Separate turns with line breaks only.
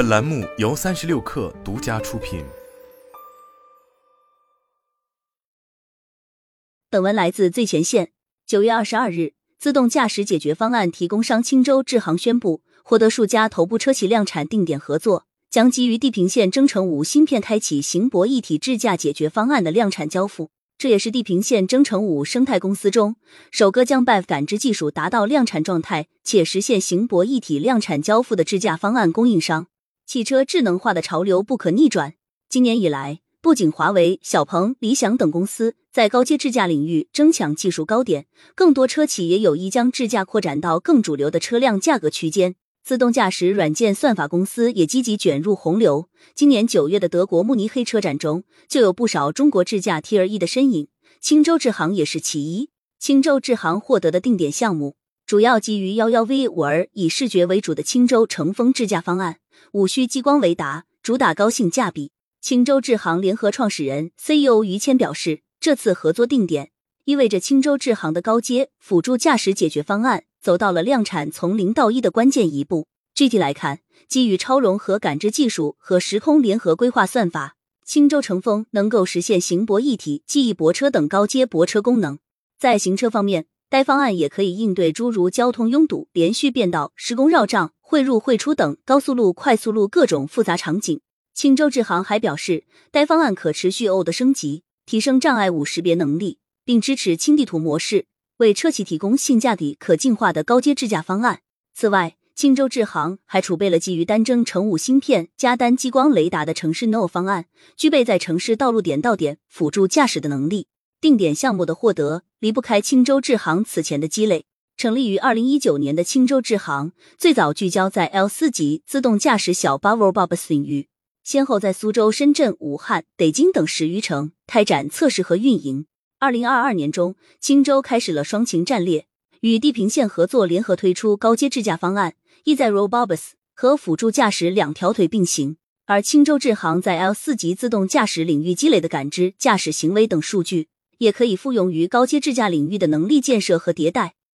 本栏目由三十六氪独家出品。
本文来自最前线。九月二十二日，自动驾驶解决方案提供商青州智行宣布，获得数家头部车企量产定点合作，将基于地平线征程五芯片开启行博一体智驾解决方案的量产交付。这也是地平线征程五生态公司中首个将 BEV 感知技术达到量产状态且实现行博一体量产交付的智驾方案供应商。汽车智能化的潮流不可逆转。今年以来，不仅华为、小鹏、理想等公司在高阶智驾领域争抢技术高点，更多车企也有意将智驾扩展到更主流的车辆价格区间。自动驾驶软件算法公司也积极卷入洪流。今年九月的德国慕尼黑车展中，就有不少中国智驾 T 二一的身影。青州智行也是其一。青州智行获得的定点项目，主要基于幺幺 V 五儿以视觉为主的青州乘风智驾方案。无需激光雷达，主打高性价比。青州智行联合创始人 CEO 于谦表示，这次合作定点意味着青州智行的高阶辅助驾驶解决方案走到了量产从零到一的关键一步。具体来看，基于超融合感知技术和时空联合规划算法，青州乘风能够实现行泊一体、记忆泊车等高阶泊车功能。在行车方面，该方案也可以应对诸如交通拥堵、连续变道、施工绕障。汇入汇出等高速路、快速路各种复杂场景。青州智行还表示，该方案可持续 O 的升级，提升障碍物识别能力，并支持轻地图模式，为车企提供性价比可进化的高阶智驾方案。此外，青州智行还储备了基于单征乘五芯片加单激光雷达的城市 No 方案，具备在城市道路点到点辅助驾驶的能力。定点项目的获得离不开青州智行此前的积累。成立于二零一九年的青州智行，最早聚焦在 L 四级自动驾驶小巴 Robobus 领域，先后在苏州、深圳、武汉、北京等十余城开展测试和运营。二零二二年中，青州开始了双擎战略，与地平线合作，联合推出高阶智驾方案，意在 Robobus 和辅助驾驶两条腿并行。而青州智行在 L 四级自动驾驶领域积累的感知、驾驶行为等数据，也可以复用于高阶智驾领域的能力建设和迭代。